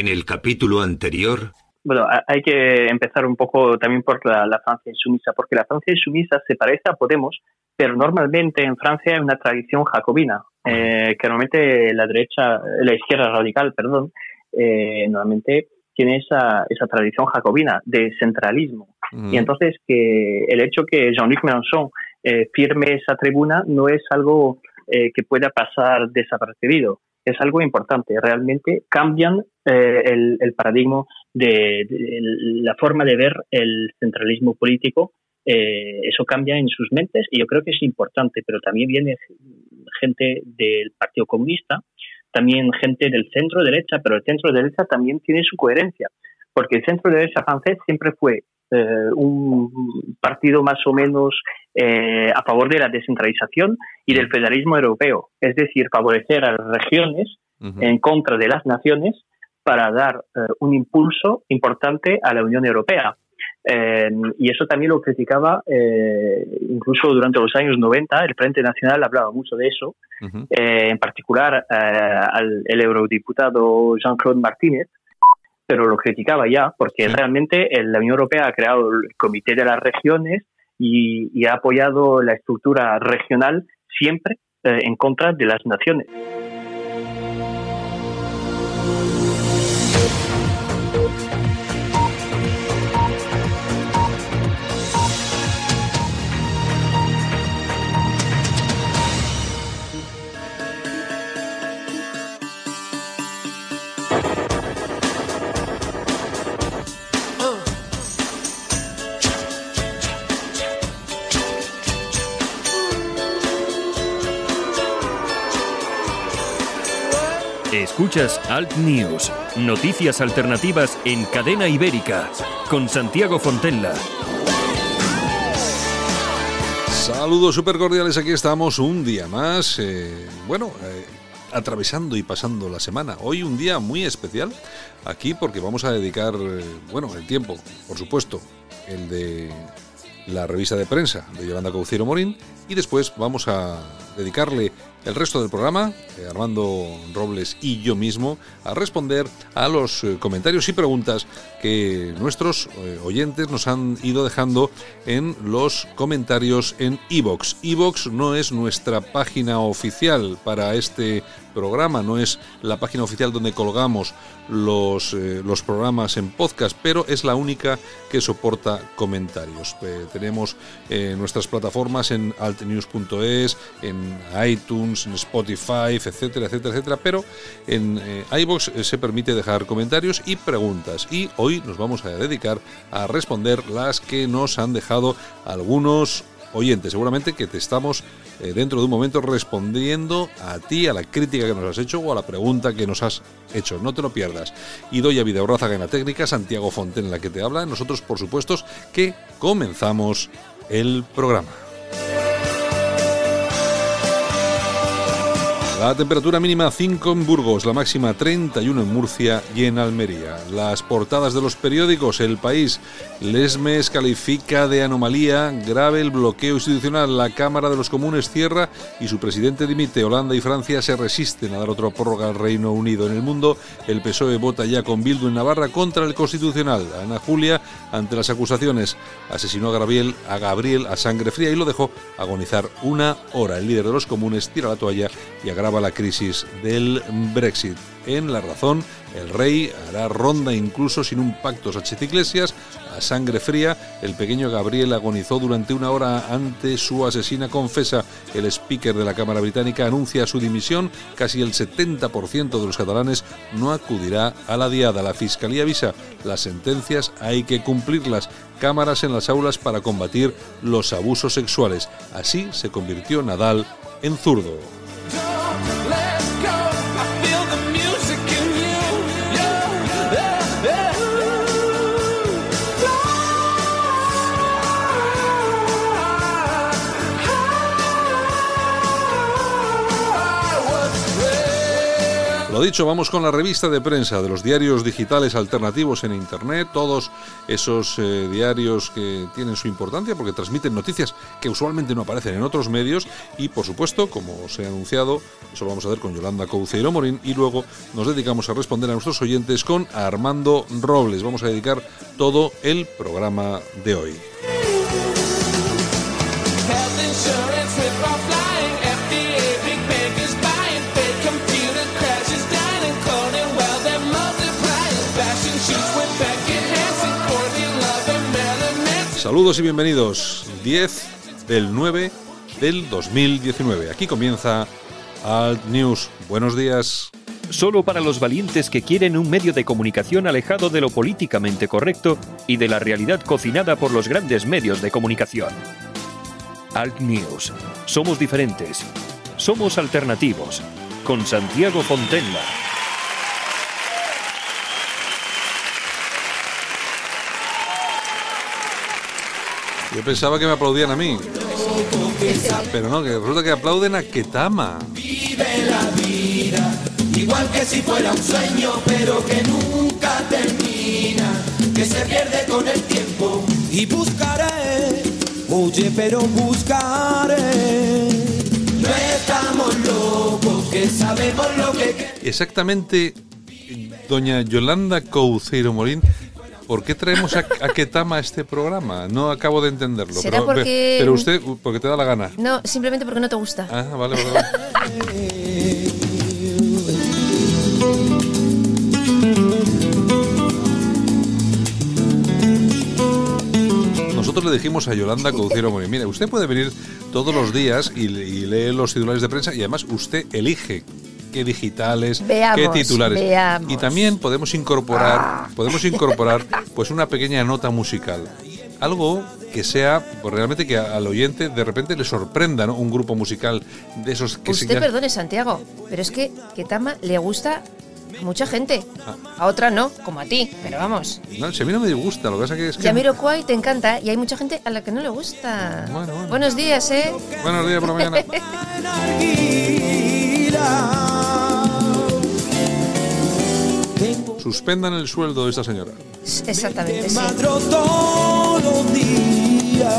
En el capítulo anterior... Bueno, hay que empezar un poco también por la, Francia insumisa, porque la Francia insumisa se parece a Podemos, pero normalmente en Francia hay una tradición jacobina, eh, que normalmente la derecha, la izquierda radical, perdón, eh, normalmente tiene esa, esa tradición jacobina de centralismo. Y entonces que el hecho que Jean-Luc Mélenchon eh, firme esa tribuna no es algo eh, que pueda pasar desapercibido, es algo importante. Realmente cambian eh, el, paradigma de, la forma de ver el centralismo político. eso cambia en sus mentes y yo creo que es importante, pero también viene gente del Partido Comunista, también gente del centro derecha, pero el centro derecha también tiene su coherencia, porque el centro derecha francés siempre fue eh, un partido más o menos eh, a favor de la descentralización y del federalismo europeo, es decir, favorecer a las regiones en contra de las naciones para dar eh, un impulso importante a la Unión Europea. y eso también lo criticaba incluso durante los años 90, el Frente Nacional hablaba mucho de eso, en particular al, el eurodiputado Jean-Claude Martínez, pero lo criticaba ya, porque realmente la Unión Europea ha creado el Comité de las Regiones y, ha apoyado la estructura regional siempre eh, en contra de las naciones. Escuchas Alt News, noticias alternativas en cadena ibérica, con Santiago Fontella. Saludos super cordiales, aquí estamos un día más. Eh, bueno, eh, atravesando y pasando la semana. Hoy un día muy especial aquí porque vamos a dedicar, eh, bueno, el tiempo, por supuesto, el de la revista de prensa de Yolanda Cauciero Morín y después vamos a dedicarle el resto del programa, eh, Armando Robles y yo mismo, a responder a los eh, comentarios y preguntas que nuestros eh, oyentes nos han ido dejando en los comentarios en iVox. iVox no es nuestra página oficial para este programa, no es la página oficial donde colgamos los, los programas en podcast, pero es la única que soporta comentarios. tenemos nuestras plataformas en altnews.es, en iTunes, en Spotify, etcétera, etcétera, etcétera. Pero en eh, iBox eh, se permite dejar comentarios y preguntas. Y hoy nos vamos a dedicar a responder las que nos han dejado algunos oyentes. Seguramente que te estamos eh, dentro de un momento respondiendo a ti, a la crítica que nos has hecho o a la pregunta que nos has hecho. No te lo pierdas. Y doy a Vida Rázaga en la técnica, Santiago Fonten en la que te habla. Nosotros, por supuesto, que comenzamos el programa. La temperatura mínima 5 en Burgos, la máxima 31 en Murcia y en Almería. Las portadas de los periódicos, El País, Lesmes califica de anomalía grave el bloqueo institucional, la Cámara de los Comunes cierra y su presidente dimite. Holanda y Francia se resisten a dar otra prórroga al Reino Unido. En el mundo, el PSOE vota ya con Bildu en Navarra contra el Constitucional. Ana Julia, ante las acusaciones, asesinó a Gabriel, a Gabriel a sangre fría y lo dejó agonizar una hora. El líder de los comunes tira la toalla y agrava la crisis del Brexit. En La Razón, el rey hará ronda incluso sin un pacto Sánchez Iglesias. A sangre fría, el pequeño Gabriel agonizó durante una hora ante su asesina confesa. El speaker de la Cámara Británica anuncia su dimisión. Casi el 70% de los catalanes no acudirá a la diada. La Fiscalía avisa, las sentencias hay que cumplirlas. Cámaras en las aulas para combatir los abusos sexuales. Así se convirtió Nadal en zurdo. Lo dicho, vamos con la revista de prensa de los diarios digitales alternativos en Internet, todos esos eh, diarios que tienen su importancia porque transmiten noticias que usualmente no aparecen en otros medios y, por supuesto, como os he anunciado, eso lo vamos a ver con Yolanda Couceiro Morín y luego nos dedicamos a responder a nuestros oyentes con Armando Robles. Vamos a dedicar todo el programa de hoy. Saludos y bienvenidos. 10 del 9 del 2019. Aquí comienza Alt News. Buenos días. Solo para los valientes que quieren un medio de comunicación alejado de lo políticamente correcto y de la realidad cocinada por los grandes medios de comunicación. Alt News. Somos diferentes. Somos alternativos. Con Santiago Fontenla. Yo pensaba que me aplaudían a mí. Pero no, que resulta que aplauden a Ketama. Vive la vida, igual que si fuera un sueño, pero que nunca termina, que se pierde con el tiempo. Y buscaré, oye, pero buscaré. No estamos locos, que sabemos lo que Exactamente, doña Yolanda Couceiro Morín, ¿por qué traemos a, a Ketama a este programa? No acabo de entenderlo. ¿Será pero, porque- pero usted, porque te da la gana. No, simplemente porque no te gusta. Ah, vale, vale. vale. Nosotros le dijimos a Yolanda Couceiro Morín, mire, usted puede venir todos los días y, y lee los titulares de prensa y además usted elige qué digitales, Veamos, qué titulares. veamos. Y también podemos incorporar, podemos incorporar pues una pequeña nota musical. Algo que sea pues, realmente que al oyente de repente le sorprenda, ¿no? Un grupo musical de esos que se Usted perdone, Santiago, pero es que Ketama le gusta a mucha gente. A otra no, como a ti, pero vamos. No, si a mí no me gusta, lo que pasa que es que... Jamiroquai te encanta y hay mucha gente a la que no le gusta. Bueno, bueno. Buenos días, ¿eh? Buenos días por la mañana. Suspendan el sueldo de esta señora. Exactamente, sí. madro todos los días.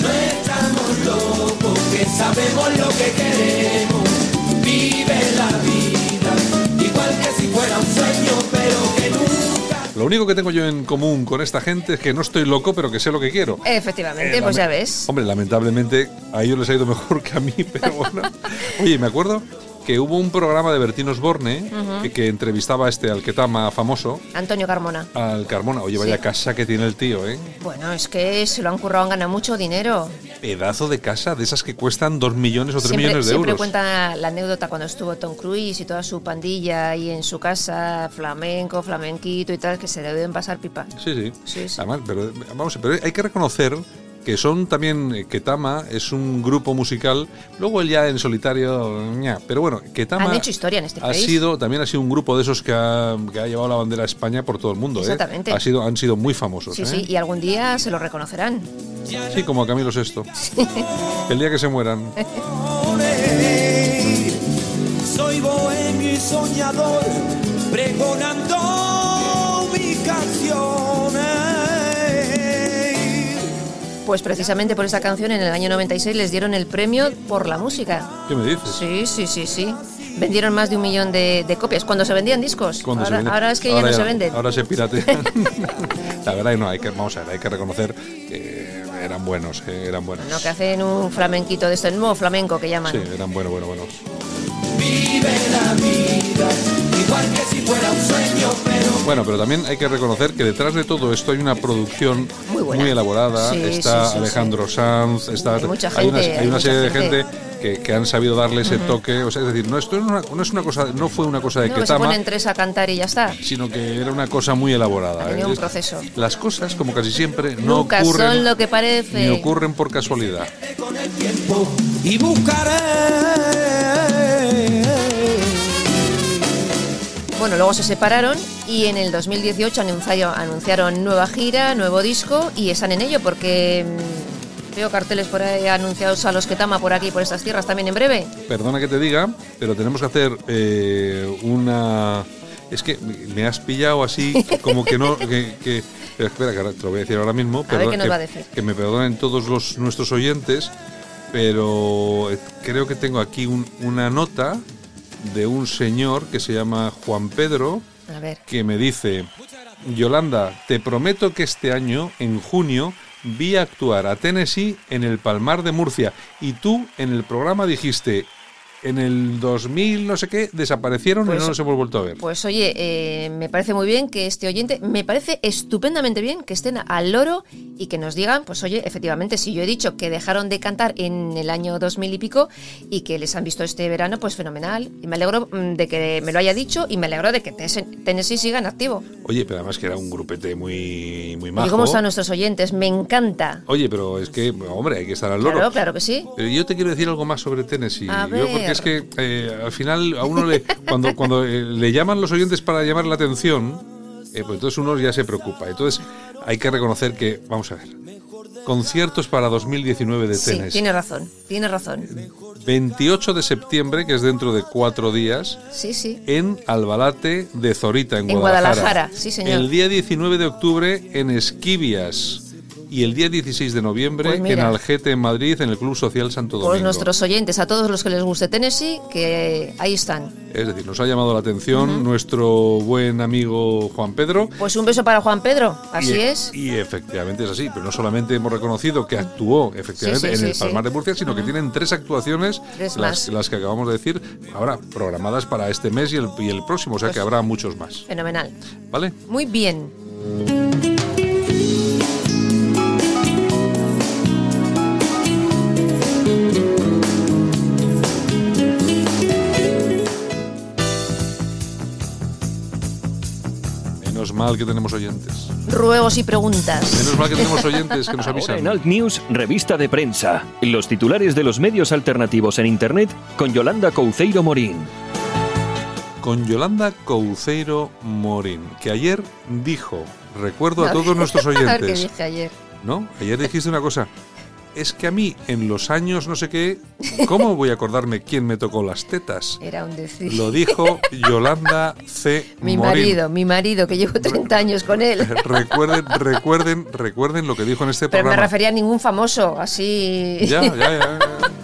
No estamos locos, que sabemos lo que queremos. Vive la vida, igual que si fuera un sueño, pero que nunca. Lo único que tengo yo en común con esta gente es que no estoy loco, pero que sé lo que quiero. Efectivamente, Eh, pues ya ves. Hombre, lamentablemente a ellos les ha ido mejor que a mí, pero bueno. Oye, me acuerdo que hubo un programa de Bertín Osborne que, que entrevistaba a este Alquetama famoso, Antonio Carmona. al Carmona. Oye, vaya Sí. casa que tiene el tío, ¿eh? Bueno, es que se lo han currado, han ganado mucho dinero. Pedazo de casa de esas que cuestan dos millones o tres Siempre, millones de siempre euros. cuenta la anécdota cuando estuvo Tom Cruise y toda su pandilla ahí en su casa, flamenco, flamenquito y tal, que se deben pasar pipa. Sí, sí. Sí, sí. Además, pero, vamos, pero hay que reconocer que son también eh, Ketama es un grupo musical, luego él ya en solitario, pero bueno, Ketama Han hecho historia en este ha país. sido también ha sido un grupo de esos que ha, que ha llevado la bandera a España por todo el mundo, ¿eh? Exactamente. Ha sido han sido muy famosos, Sí, ¿eh? sí, y algún día se lo reconocerán. Sí, como a Camilo Sesto. El día que se mueran. Soy bohemio y soñador, pregonando mis canciones. Pues precisamente por esa canción en el año 96 les dieron el premio por la música. ¿Qué me dices? Sí, sí, sí, sí. Vendieron más de un millón de, de copias. Cuando se vendían discos. Cuando se ahora, vende- ahora es que ahora ya no se venden. Ahora se piratean. la verdad, no, hay que, vamos a ver, hay que reconocer que eran buenos, eh, eran buenos. No, que hacen un flamenquito de esto, el nuevo flamenco que llaman. Sí, eran buenos, buenos, buenos. Vive la vida, igual que si fuera un sueño, pero Bueno, pero también hay que reconocer que detrás de todo esto hay una producción Muy buena. elaborada. Sí, está sí, sí, Alejandro Sanz, está, Hay mucha hay una, gente, hay hay una mucha serie de gente. gente que, que han sabido darle ese toque. O sea, es decir, no, esto no es una, no es una cosa, no fue una cosa de No, que se ponen tres a cantar y ya está. sino que era una cosa muy elaborada. ¿eh? un proceso. Las cosas, como casi siempre, no Nunca ocurren, son lo que parece. ni ocurren por casualidad. con el tiempo y buscaré. Bueno, luego se separaron y en el 2018 anunciaron, anunciaron nueva gira, nuevo disco y están en ello porque Veo carteles por ahí anunciados a los que tama por aquí, por estas tierras también en breve. Perdona que te diga, pero tenemos que hacer eh, una... Es que me has pillado así, como que no... Que, que- pero espera, que te lo voy a decir ahora mismo. Nos que, va a decir. que me perdonen todos los nuestros oyentes, pero eh, creo que tengo aquí un- una nota de un señor que se llama Juan Pedro, A ver. que me dice, Yolanda, te prometo que este año, en junio, vi actuar a Tennessee en el Palmar de Murcia y tú en el programa dijiste, en el 2000 no sé qué, desaparecieron Pues- y no nos hemos vuelto a ver. Pues oye, eh, me parece muy bien que este oyente, me parece estupendamente bien que estén al loro y que nos digan, pues oye, efectivamente, si yo he dicho que dejaron de cantar en el año 2000 y pico y que les han visto este verano, pues fenomenal. Y me alegro mm, de que me lo haya dicho y me alegro de que Tennessee siga en activo. Oye, pero además que era un grupete muy, muy ¿Y majo. cómo están nuestros oyentes? Me encanta. Oye, pero es que, hombre, hay que estar al loro. Claro, claro que sí. Pero yo te quiero decir algo más sobre Tennessee. A Yo, ver. Es que eh, al final a uno le cuando cuando eh, le llaman los oyentes para llamar la atención, eh, pues entonces uno ya se preocupa. Entonces hay que reconocer que vamos a ver. Conciertos para 2019 de Sí, Tennessee. tiene razón, tiene razón. 28 de septiembre, que es dentro de cuatro días, Sí, sí. en Albalate de Zorita, en, En Guadalajara. Guadalajara, sí, señor. El día 19 de octubre en Esquivias. Y el día 16 de noviembre Pues mira. en Algete, en Madrid, en el Club Social Santo Domingo. Pues nuestros oyentes, a todos los que les guste Tennessee, que ahí están. Es decir, nos ha llamado la atención nuestro buen amigo Juan Pedro. Pues un beso para Juan Pedro, así y, es. Y efectivamente es así, pero no solamente hemos reconocido que actuó efectivamente Sí, sí, en el Palmar de Murcia, sino que tienen tres actuaciones, Tres las, que acabamos de decir, ahora programadas para este mes y el, y el próximo, o sea Pues- que habrá muchos más. Fenomenal. ¿Vale? Muy bien. Mal que tenemos oyentes. Ruegos y preguntas. Menos mal que tenemos oyentes que nos Ahora avisan. en Alt News, revista de prensa. Los titulares de los medios alternativos en Internet con Yolanda Couceiro Morín. Con Yolanda Couceiro Morín, que ayer dijo, recuerdo a todos nuestros A ver qué oyentes, dije ayer. ¿no? Ayer dijiste una cosa. Es que a mí, en los años no sé qué, ¿cómo voy a acordarme quién me tocó las tetas? Era un decir. Lo dijo Yolanda C. mi Morín. marido, mi marido, que llevo 30 años con él. Recuerden, recuerden, recuerden lo que dijo en este Pero me programa. refería a ningún famoso, así. Ya, ya, ya, ya.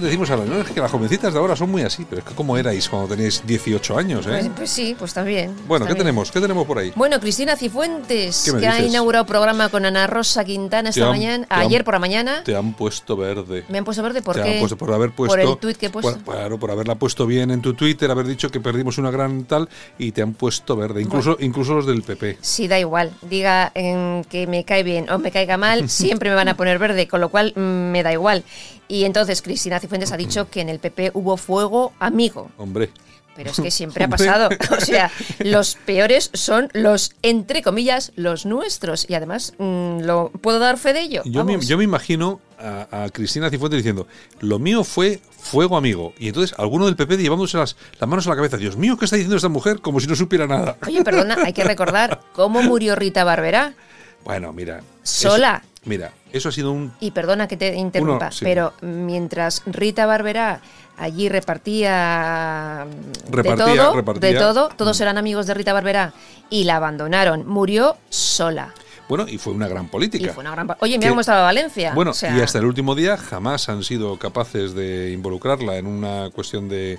que decimos ahora, no, es que las jovencitas de ahora son muy así, pero es que como erais cuando teníais 18 años, Pues, ¿eh? pues sí, pues también. Bueno, ¿qué tenemos? ¿Qué tenemos por ahí? Bueno, Cristina Cifuentes, ¿Qué me que ha inaugurado programa con Ana Rosa Quintana esta han- mañana, han- ayer por la mañana. Te han puesto verde. Me han puesto verde ¿por Te qué? han puesto por haber puesto Por el tuit que he puesto. por- claro, por haberla puesto bien en tu Twitter, haber dicho que perdimos una gran tal y te han puesto verde, incluso incluso los del PP. Sí, da igual. Diga em, que me cae bien o me caiga mal, siempre me van a poner verde, con lo cual mm, me da igual. Y entonces Cristina Cifuentes ha dicho que en el PP hubo fuego amigo. Hombre, Pero es que siempre ha pasado. O sea, los peores son los, entre comillas, los nuestros. Y además, mm, lo ¿puedo dar fe de ello? yo me, yo me imagino a, a Cristina Cifuentes diciendo, lo mío fue fuego amigo. Y entonces alguno del PP llevándose las, las manos a la cabeza, Dios mío, ¿qué está diciendo esta mujer? Como si no supiera nada. Oye, perdona, hay que recordar cómo murió Rita Barberá. Bueno, mira. Sola. eso- mira, eso ha sido un... Y perdona que te interrumpa, Uno, sí. pero mientras Rita Barberá allí repartía, mm, Repartía, de todo, repartía. de todo, todos Mm. eran amigos de Rita Barberá y la abandonaron. Murió sola. Bueno, y fue una gran política. Y fue una gran Oye, mira Que- cómo estaba Valencia. Bueno, O sea, y hasta el último día jamás han sido capaces de involucrarla en una cuestión de,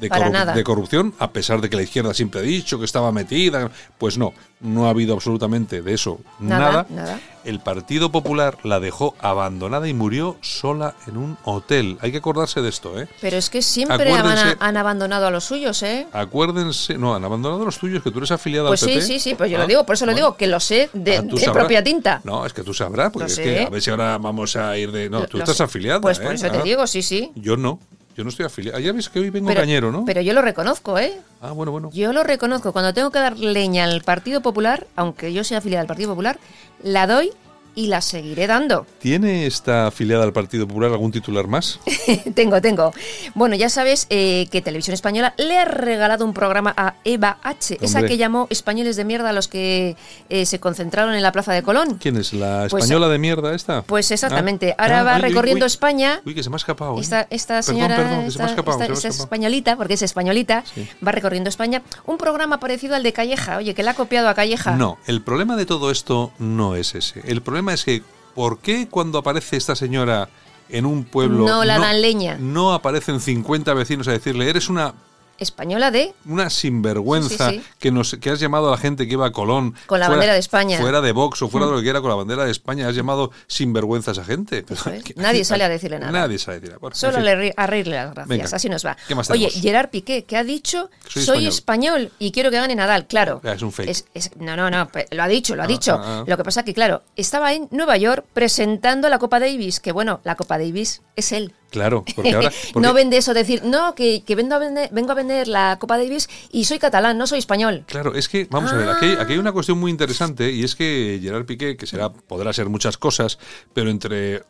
de, Para corrup- nada. de corrupción, a pesar de que la izquierda siempre ha dicho que estaba metida. Pues no, no ha habido absolutamente de eso Nada, nada. nada. El Partido Popular la dejó abandonada y murió sola en un hotel. Hay que acordarse de esto, ¿eh? Pero es que siempre han, abandonado a los suyos, ¿eh? Acuérdense, no, han abandonado los tuyos, que tú eres afiliada Pues al sí, PP. sí, sí, pues yo Ah, lo digo, por eso lo digo, que lo sé de, Ah, de propia tinta. No, es que tú sabrás, porque es que a ver si ahora vamos a ir de. No, Lo- tú estás sé. afiliada. Pues por ¿eh? eso te Ah, digo, sí, sí. Yo no, yo no estoy afiliado. Ya ves que hoy vengo Pero, cañero, ¿no? pero yo lo reconozco, ¿eh? ah, bueno, bueno. Yo lo reconozco. Cuando tengo que dar leña al Partido Popular, aunque yo sea afiliada al Partido Popular, la doy y la seguiré dando. ¿Tiene esta afiliada al Partido Popular algún titular más? tengo, tengo. Bueno, ya sabes eh, que Televisión Española le ha regalado un programa a Eva H., esa que llamó españoles de mierda a los que eh, se concentraron en la Plaza de Colón. ¿Quién es? ¿La Pues, española de mierda esta? Pues exactamente. Ah. Ahora Ah, va uy, recorriendo uy. España. Uy, que se me ha escapado. ¿eh? Esta, esta Perdón, señora, perdón, que se me ha esta- escapado, esta- se me ha esta escapado. españolita, porque es españolita, Sí. va recorriendo España. Un programa parecido al de Calleja, oye, que le ha copiado a Calleja. No, el problema de todo esto no es ese. El problema es que, ¿por qué cuando aparece esta señora en un pueblo... No la dan leña. No aparecen 50 vecinos a decirle, eres una Española de una sinvergüenza Sí, sí, sí. Que, nos, que has llamado a la gente que iba a Colón Con la bandera de España. Mm. fuera de Vox o fuera de lo que quiera con la bandera de España has llamado sinvergüenza a esa gente Eso es. Que- Nadie sale a decirle nada. nadie sale a decirle bueno, en Solo le a reírle las gracias. Venga. Así nos va. ¿Qué más Oye? Gerard Piqué, que ha dicho Soy soy, español". español. y quiero que gane Nadal. Claro. Ah, es un fake. es- no, no, no. Lo ha dicho, lo ha Ah, dicho. ah, ah. Lo que pasa que, claro, estaba en Nueva York presentando la Copa Davis. Que bueno, la Copa Davis es él. Claro porque ahora porque- no vende eso, decir, no, que, que vengo, a vender, vengo a vender la Copa Davis y soy catalán, no soy español. Claro, es que, vamos a ver, aquí, Ah. aquí hay una cuestión muy interesante y es que Gerard Piqué, que será, podrá ser muchas cosas, pero entre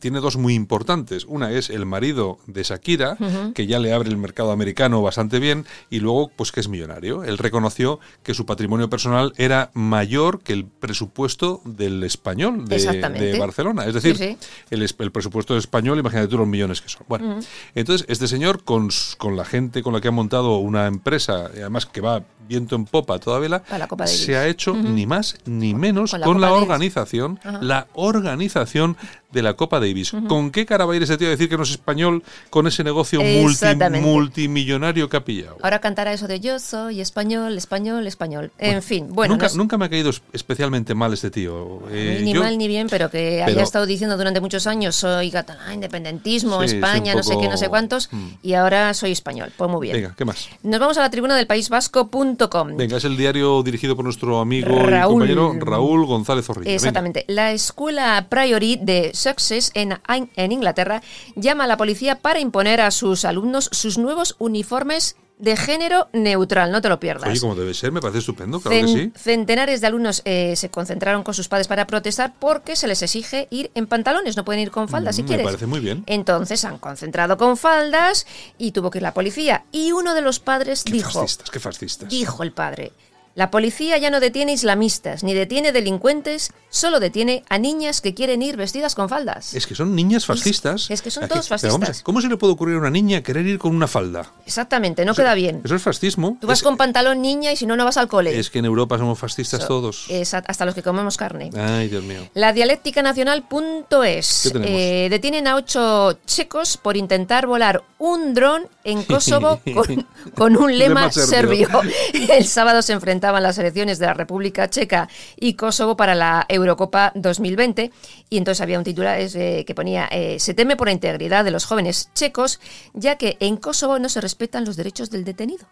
tiene dos muy importantes. Una es el marido de Shakira, que ya le abre el mercado americano bastante bien, y luego, pues que es millonario. Él reconoció que su patrimonio personal era mayor que el presupuesto del español de, Barcelona. Es decir, Sí, sí. El, es- el presupuesto español, imagínate tú los millones que son. Bueno, entonces este señor con, con la gente con la que ha montado una empresa, además que va viento en popa toda vela, se ha hecho ni más ni menos Con con la organización, la organización de la Copa Davis. ¿Con qué cara va a ir ese tío a decir que no es español con ese negocio multi- multimillonario que ha pillado? Ahora cantará eso de yo soy español, español, español. En fin, bueno, nunca, nos- nunca me ha caído es- especialmente mal este tío. Eh, ni yo- mal ni bien, pero que pero- haya estado diciendo durante muchos años soy catalán, independentismo, Sí, España, no sé qué, no sé cuántos, Mm. y ahora soy español. Pues muy bien. Venga, ¿qué más? Nos vamos a la tribuna del paísvasco.com. Venga, es el diario dirigido por nuestro amigo y compañero Raúl González Zorrilla. Venga. Exactamente. La escuela Priory de Sussex en, en Inglaterra llama a la policía para imponer a sus alumnos sus nuevos uniformes de género neutral. No te lo pierdas. Oye, como debe ser, me parece estupendo, claro Cen- que sí. Centenares de alumnos eh, se concentraron con sus padres para protestar porque se les exige ir en pantalones, no pueden ir con faldas si Mm, me quieres. parece muy bien. Entonces han concentrado con faldas y tuvo que ir la policía. Y uno de los padres Qué dijo, fascistas, qué fascistas. dijo el padre, la policía ya no detiene islamistas ni detiene delincuentes, solo detiene a niñas que quieren ir vestidas con faldas. Es que son niñas fascistas. es que son todos pero vamos a- fascistas. ¿Cómo se le puede ocurrir a una niña querer ir con una falda? Exactamente, no queda bien. Eso es fascismo. Tú vas es, con pantalón niña y si no, no vas al cole. es que en Europa somos fascistas So- todos. es hasta los que comemos carne. Ay, Dios mío. La dialéctica nacional.es eh, detienen a ocho checos por intentar volar un dron en Kosovo con, con un lema, Lema serbio. El sábado se enfrentaban las elecciones de la República Checa y Kosovo para la Eurocopa 2020 y entonces había un titular eh, que ponía eh, se teme por la integridad de los jóvenes checos ya que en Kosovo no se respetan los derechos del detenido.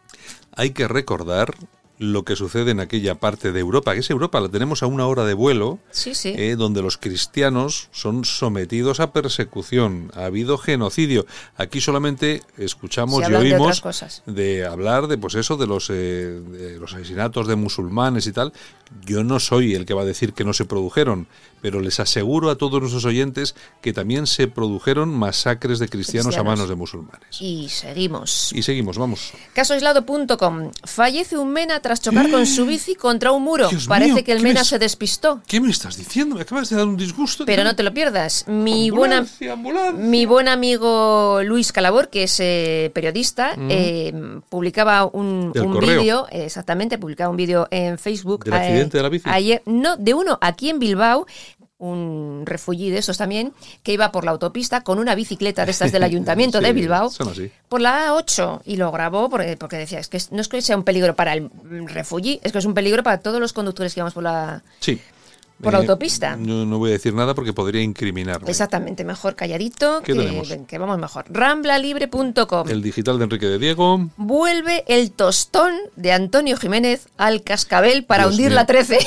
Hay que recordar lo que sucede en aquella parte de Europa, que es Europa, la tenemos a una hora de vuelo, Sí, sí. eh, donde los cristianos son sometidos a persecución, ha habido genocidio. Aquí solamente escuchamos y de oímos cosas. de hablar de pues eso de los eh, de los asesinatos de musulmanes y tal. Yo no soy el que va a decir que no se produjeron, pero les aseguro a todos nuestros oyentes que también se produjeron masacres de cristianos, a manos de musulmanes. Y seguimos. Y seguimos, vamos. Casoaislado.com. Fallece un mena tras chocar con su bici contra un muro. Dios Parece mío, que el ¿qué mena me- se despistó. ¿Qué me estás diciendo? Me acabas de dar un disgusto. Pero no te lo pierdas. Mi buen, am- Ambulancia, ambulancia. mi buen amigo Luis Calabor, que es eh, periodista, eh, publicaba un, Mm. Un correo. vídeo, exactamente, publicaba un vídeo en Facebook. ¿Del accidente de la bici? Ayer, no, de uno aquí en Bilbao, un refugié de esos también, que iba por la autopista con una bicicleta de estas del ayuntamiento Sí, de Bilbao. Por la A8 y lo grabó porque, porque decía, es que no es que sea un peligro para el refugié, es que es un peligro para todos los conductores que vamos por la... Sí. Por la autopista. No, no voy a decir nada porque podría incriminarme. Exactamente, mejor calladito, ¿Qué que, tenemos? que vamos mejor. Ramblalibre.com. El digital de Enrique de Diego. Vuelve el tostón de Antonio Jiménez al cascabel para Dios hundir mío. la 13.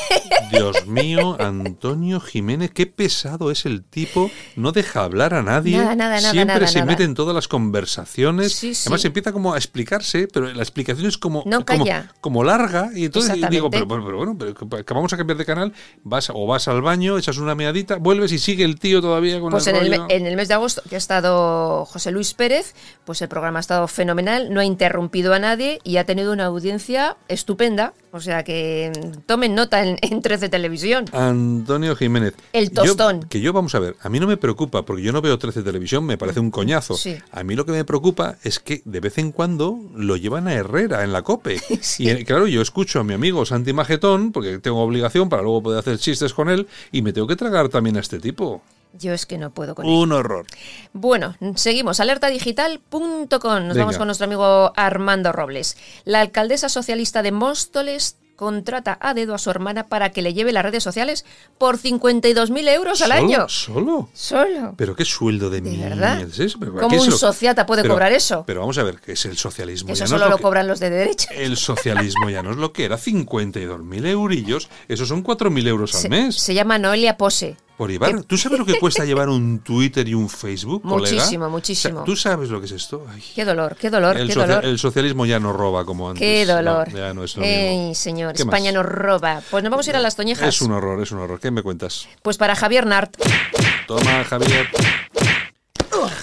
Dios mío, Antonio Jiménez, qué pesado es el tipo. No deja hablar a nadie. Nada, nada, nada, Siempre nada, se nada. mete en todas las conversaciones. Sí, sí. Además empieza como a explicarse, pero la explicación es como, No como, calla. como larga. Y entonces digo, pero, pero- pero bueno, pero que vamos a cambiar de canal. Vas o, o vas al baño, echas una meadita, vuelves y sigue el tío todavía con Pues el en rollo. en el mes de agosto, que ha estado José Luis Pérez, pues el programa ha estado fenomenal, no ha interrumpido a nadie y ha tenido una audiencia estupenda. O sea que mm, tomen nota en, en 13 Televisión. Antonio Jiménez. El Yo- tostón. que yo, vamos a ver, a mí no me preocupa, porque yo no veo 13 televisión, me parece un coñazo. Sí. A mí lo que me preocupa es que de vez en cuando lo llevan a Herrera en la COPE. Sí. Y eh, claro, yo escucho a mi amigo Santi Magetón, porque tengo obligación para luego poder hacer chistes con él, y me tengo que tragar también a este tipo. Yo es que no puedo con ello. Un horror. Bueno, seguimos. Alertadigital.com. Nos Venga. vamos con nuestro amigo Armando Robles. La alcaldesa socialista de Móstoles contrata a dedo a su hermana para que le lleve las redes sociales por 52.000 euros al ¿Solo? año. ¿Solo? Solo. ¿Pero qué sueldo de, ¿De mierda verdad? es? ¿Pero ¿Cómo un lo- sociata puede Pero- cobrar eso? Pero vamos a ver, ¿qué es el socialismo? Eso Ya no solo es lo que- cobran los de derecha. El socialismo ya no es lo que era, 52.000 eurillos, esos son 4.000 euros al Se, mes. se llama Noelia Pose. Por llevar, ¿tú sabes lo que cuesta llevar un Twitter y un Facebook, colega? Muchísimo, O sea, muchísimo. ¿Tú sabes lo que es esto? Ay. Qué dolor, qué dolor, el, qué socia- dolor. el socialismo ya no roba como antes. Qué No, dolor. ya no es lo mismo. Ey, señor, ¿Qué España más? nos roba. Pues nos vamos a ir a las Toñejas. Es un horror, es un horror. ¿Qué me cuentas? Pues para Javier Nart. Toma, Javier.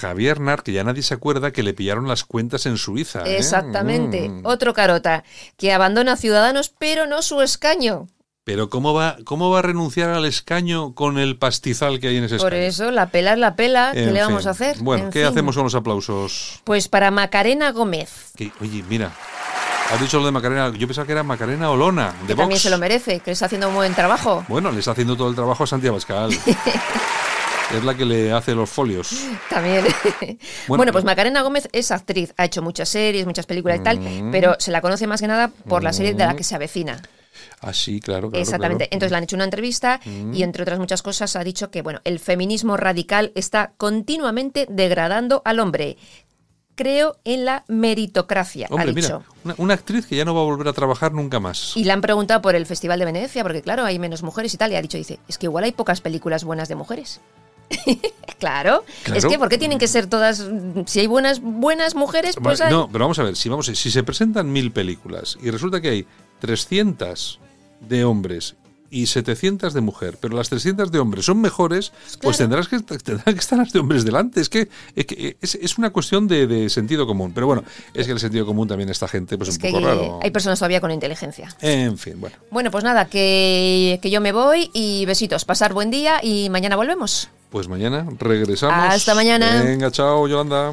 Javier Nart, que ya nadie se acuerda que le pillaron las cuentas en Suiza. ¿eh? Exactamente. Mm. Otro carota, que abandona a Ciudadanos, pero no su escaño. Pero ¿cómo va, ¿cómo va a renunciar al escaño con el pastizal que hay en ese Por escaño? eso, la pela es la pela. ¿Qué En le vamos fin. a hacer? Bueno, En ¿qué fin. hacemos con los aplausos? Pues para Macarena Gómez, Que- oye, mira, has dicho lo de Macarena, yo pensaba que era Macarena Olona, de que también se lo merece, que está haciendo un buen trabajo. Bueno, le está haciendo todo el trabajo a Santiago Pascal. es la que le hace los folios. También. Bueno, Bueno, pues Macarena Gómez es actriz, ha hecho muchas series, muchas películas y tal, Mm. pero se la conoce más que nada por la serie de la que se avecina. Ah, sí, claro, claro. Exactamente. claro. Mm. Entonces le han hecho una entrevista y entre otras muchas cosas ha dicho que bueno, el feminismo radical está continuamente degradando al hombre. Creo en la meritocracia, Hombre, ha dicho. mira, una, una actriz que ya no va a volver a trabajar nunca más. Y le han preguntado por el Festival de Venecia, porque claro, hay menos mujeres y tal, y ha dicho, dice, es que igual hay pocas películas buenas de mujeres. claro. Claro. es que ¿por qué tienen que ser todas, si hay buenas buenas mujeres, pues hay... No, pero vamos a ver, si, vamos, a- si se presentan mil películas y resulta que hay 300 de hombres y 700 de mujer, pero las 300 de hombres son mejores, pues tendrás que, tendrán que estar las de hombres delante. Es que, es, que es, es una cuestión de, de sentido común. Pero bueno, es que el sentido común también esta gente, pues es un que poco raro. hay personas todavía con inteligencia. En fin, bueno. Bueno, pues nada, que, que yo me voy y besitos. Pasar buen día y mañana volvemos. Pues mañana regresamos. Hasta mañana. Venga, chao, Yolanda.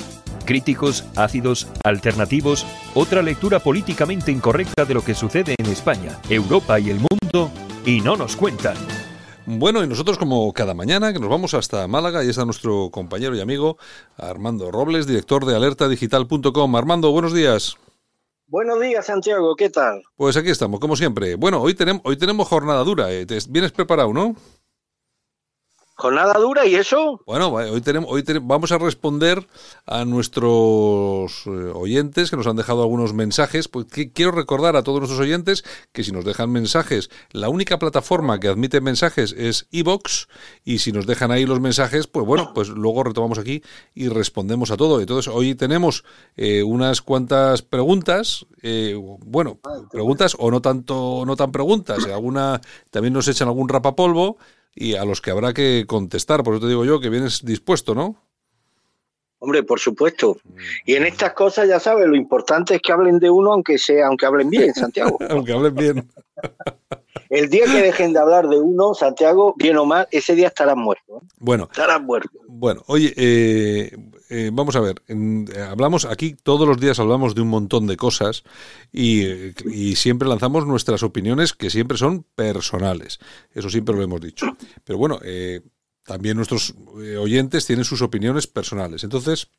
Críticos, ácidos, alternativos, otra lectura políticamente incorrecta de lo que sucede en España, Europa y el mundo, y no nos cuentan. Bueno, y nosotros como cada mañana, que nos vamos hasta Málaga, y está nuestro compañero y amigo Armando Robles, director de alertadigital.com. Armando, buenos días. Buenos días, Santiago, ¿qué tal? Pues aquí estamos, como siempre. Bueno, hoy tenemos, hoy tenemos jornada dura. eh. Te- ¿Vienes preparado, no? ¿Jornada dura y eso? Bueno, hoy, tenemos, hoy tenemos- vamos a responder a nuestros eh, oyentes que nos han dejado algunos mensajes. Pues, que- quiero recordar a todos nuestros oyentes que si nos dejan mensajes, la única plataforma que admite mensajes es iBox y si nos dejan ahí los mensajes, pues bueno, pues luego retomamos aquí y respondemos a todo. Entonces, hoy tenemos eh, unas cuantas preguntas, eh, bueno, preguntas o no tanto, no tan preguntas. eh, Alguna también nos echan algún rapapolvo y a los que habrá que contestar. Por eso te digo yo que vienes dispuesto, ¿no? Hombre, por supuesto. Y en estas cosas, ya sabes, lo importante es que hablen de uno, aunque sea, aunque hablen bien, Santiago. Aunque hablen bien. El día que dejen de hablar de uno, Santiago, bien o mal, ese día estarás muerto. ¿eh? Bueno, Estarás muerto. bueno, oye, eh, eh, vamos a ver, eh, hablamos aquí todos los días hablamos de un montón de cosas y, eh, y siempre lanzamos nuestras opiniones que siempre son personales. Eso siempre lo hemos dicho. Pero bueno, también nuestros oyentes tienen sus opiniones personales. Entonces,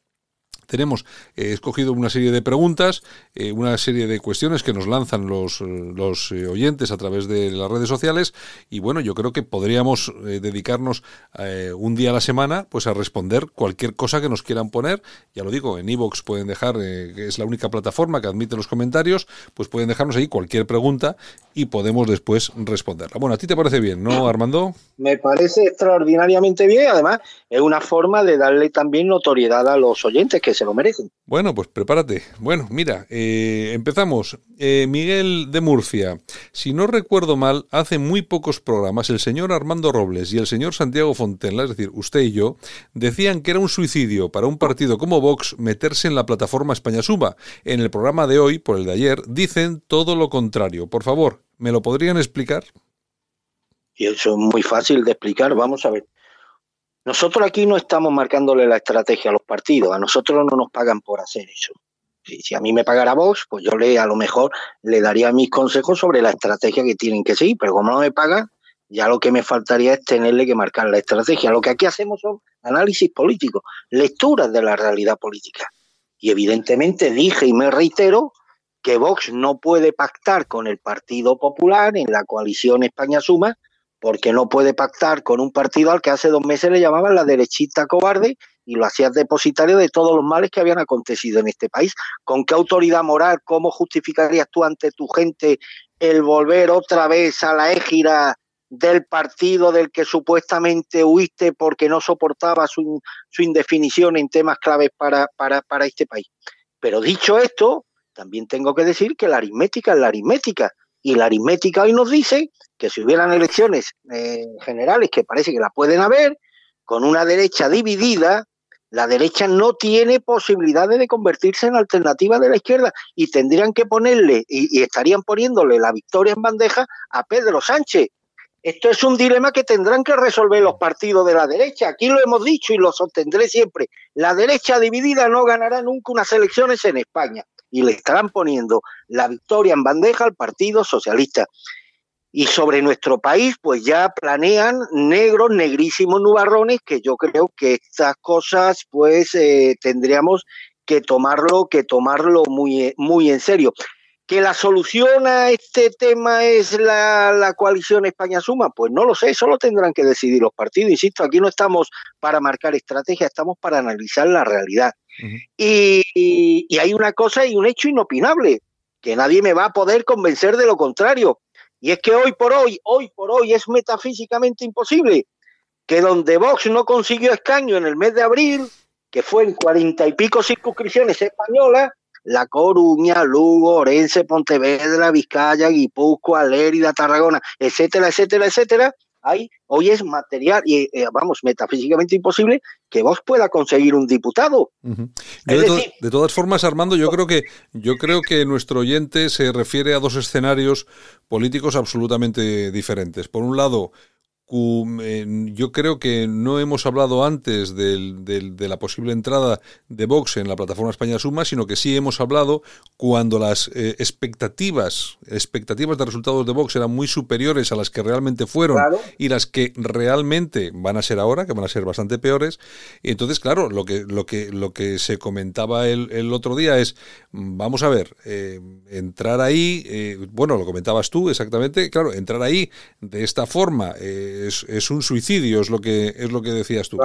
tenemos eh, escogido una serie de preguntas, eh, una serie de cuestiones que nos lanzan los, los eh, oyentes a través de las redes sociales y bueno, yo creo que podríamos dedicarnos un día a la semana pues a responder cualquier cosa que nos quieran poner. Ya lo digo, en iVoox pueden dejar, que es la única plataforma que admite los comentarios, pues pueden dejarnos ahí cualquier pregunta y podemos después responderla. Bueno, ¿a ti te parece bien, no, Armando? Me parece extraordinariamente bien, además es una forma de darle también notoriedad a los oyentes que se lo merecen. Bueno, pues prepárate. Bueno, mira, eh, empezamos. Eh, Miguel de Murcia. Si no recuerdo mal, hace muy pocos programas el señor Armando Robles y el señor Santiago Fontenla, es decir, usted y yo, decían que era un suicidio para un partido como Vox meterse en la plataforma España Suba. En el programa de hoy, por el de ayer, dicen todo lo contrario. Por favor, ¿me lo podrían explicar? Y eso es muy fácil de explicar. Vamos a ver. Nosotros aquí no estamos marcándole la estrategia a los partidos, a nosotros no nos pagan por hacer eso. Si, a mí me pagara Vox, pues yo le a lo mejor le daría mis consejos sobre la estrategia que tienen que seguir, pero como no me pagan, ya lo que me faltaría es tenerle que marcar la estrategia. Lo que aquí hacemos son análisis políticos, lecturas de la realidad política. Y evidentemente dije y me reitero que Vox no puede pactar con el Partido Popular en la coalición España Suma porque no puede pactar con un partido al que hace dos meses le llamaban la derechista cobarde y lo hacías depositario de todos los males que habían acontecido en este país. ¿Con qué autoridad moral, cómo justificarías tú ante tu gente el volver otra vez a la égira del partido del que supuestamente huiste porque no soportaba su, indefinición en temas claves para, para, para este país? Pero dicho esto, también tengo que decir que la aritmética es la aritmética y la aritmética hoy nos dice que si hubieran elecciones eh, generales, que parece que la pueden haber, con una derecha dividida, la derecha no tiene posibilidades de convertirse en alternativa de la izquierda y tendrían que ponerle, y, estarían poniéndole la victoria en bandeja a Pedro Sánchez. Esto es un dilema que tendrán que resolver los partidos de la derecha. Aquí lo hemos dicho y lo sostendré siempre. La derecha dividida no ganará nunca unas elecciones en España y le estarán poniendo la victoria en bandeja al Partido Socialista. Y sobre nuestro país, pues ya planean negros, negrísimos nubarrones, que yo creo que estas cosas, pues eh, tendríamos que tomarlo, que tomarlo muy, muy en serio. ¿Que la solución a este tema es la, la, coalición España Suma? Pues no lo sé, eso lo tendrán que decidir los partidos. Insisto, aquí no estamos para marcar estrategia, estamos para analizar la realidad y, hay una cosa y un hecho inopinable, que nadie me va a poder convencer de lo contrario. Y es que hoy por hoy, hoy por hoy es metafísicamente imposible que donde Vox no consiguió escaño en el mes de abril, que fue en cuarenta y pico circunscripciones españolas, La Coruña, Lugo, Orense, Pontevedra, Vizcaya, Guipúzcoa, Lérida, Tarragona, etcétera, etcétera, etcétera, hay, hoy es material y, eh, vamos, metafísicamente imposible que vos pueda conseguir un diputado. de, todas formas, Armando, yo creo que yo creo que nuestro oyente se refiere a dos escenarios políticos absolutamente diferentes. Por un lado, yo creo que no hemos hablado antes de la posible entrada de Vox en la plataforma España Suma, sino que sí hemos hablado cuando las eh, expectativas, expectativas de resultados de Vox eran muy superiores a las que realmente fueron y las que realmente van a ser ahora, que van a ser bastante peores. Y entonces, claro, lo que, lo que, lo que se comentaba el, otro día es, vamos a ver, eh, entrar ahí, eh, bueno, lo comentabas tú exactamente, claro, entrar ahí de esta forma es, un suicidio, es lo que es lo que decías tú.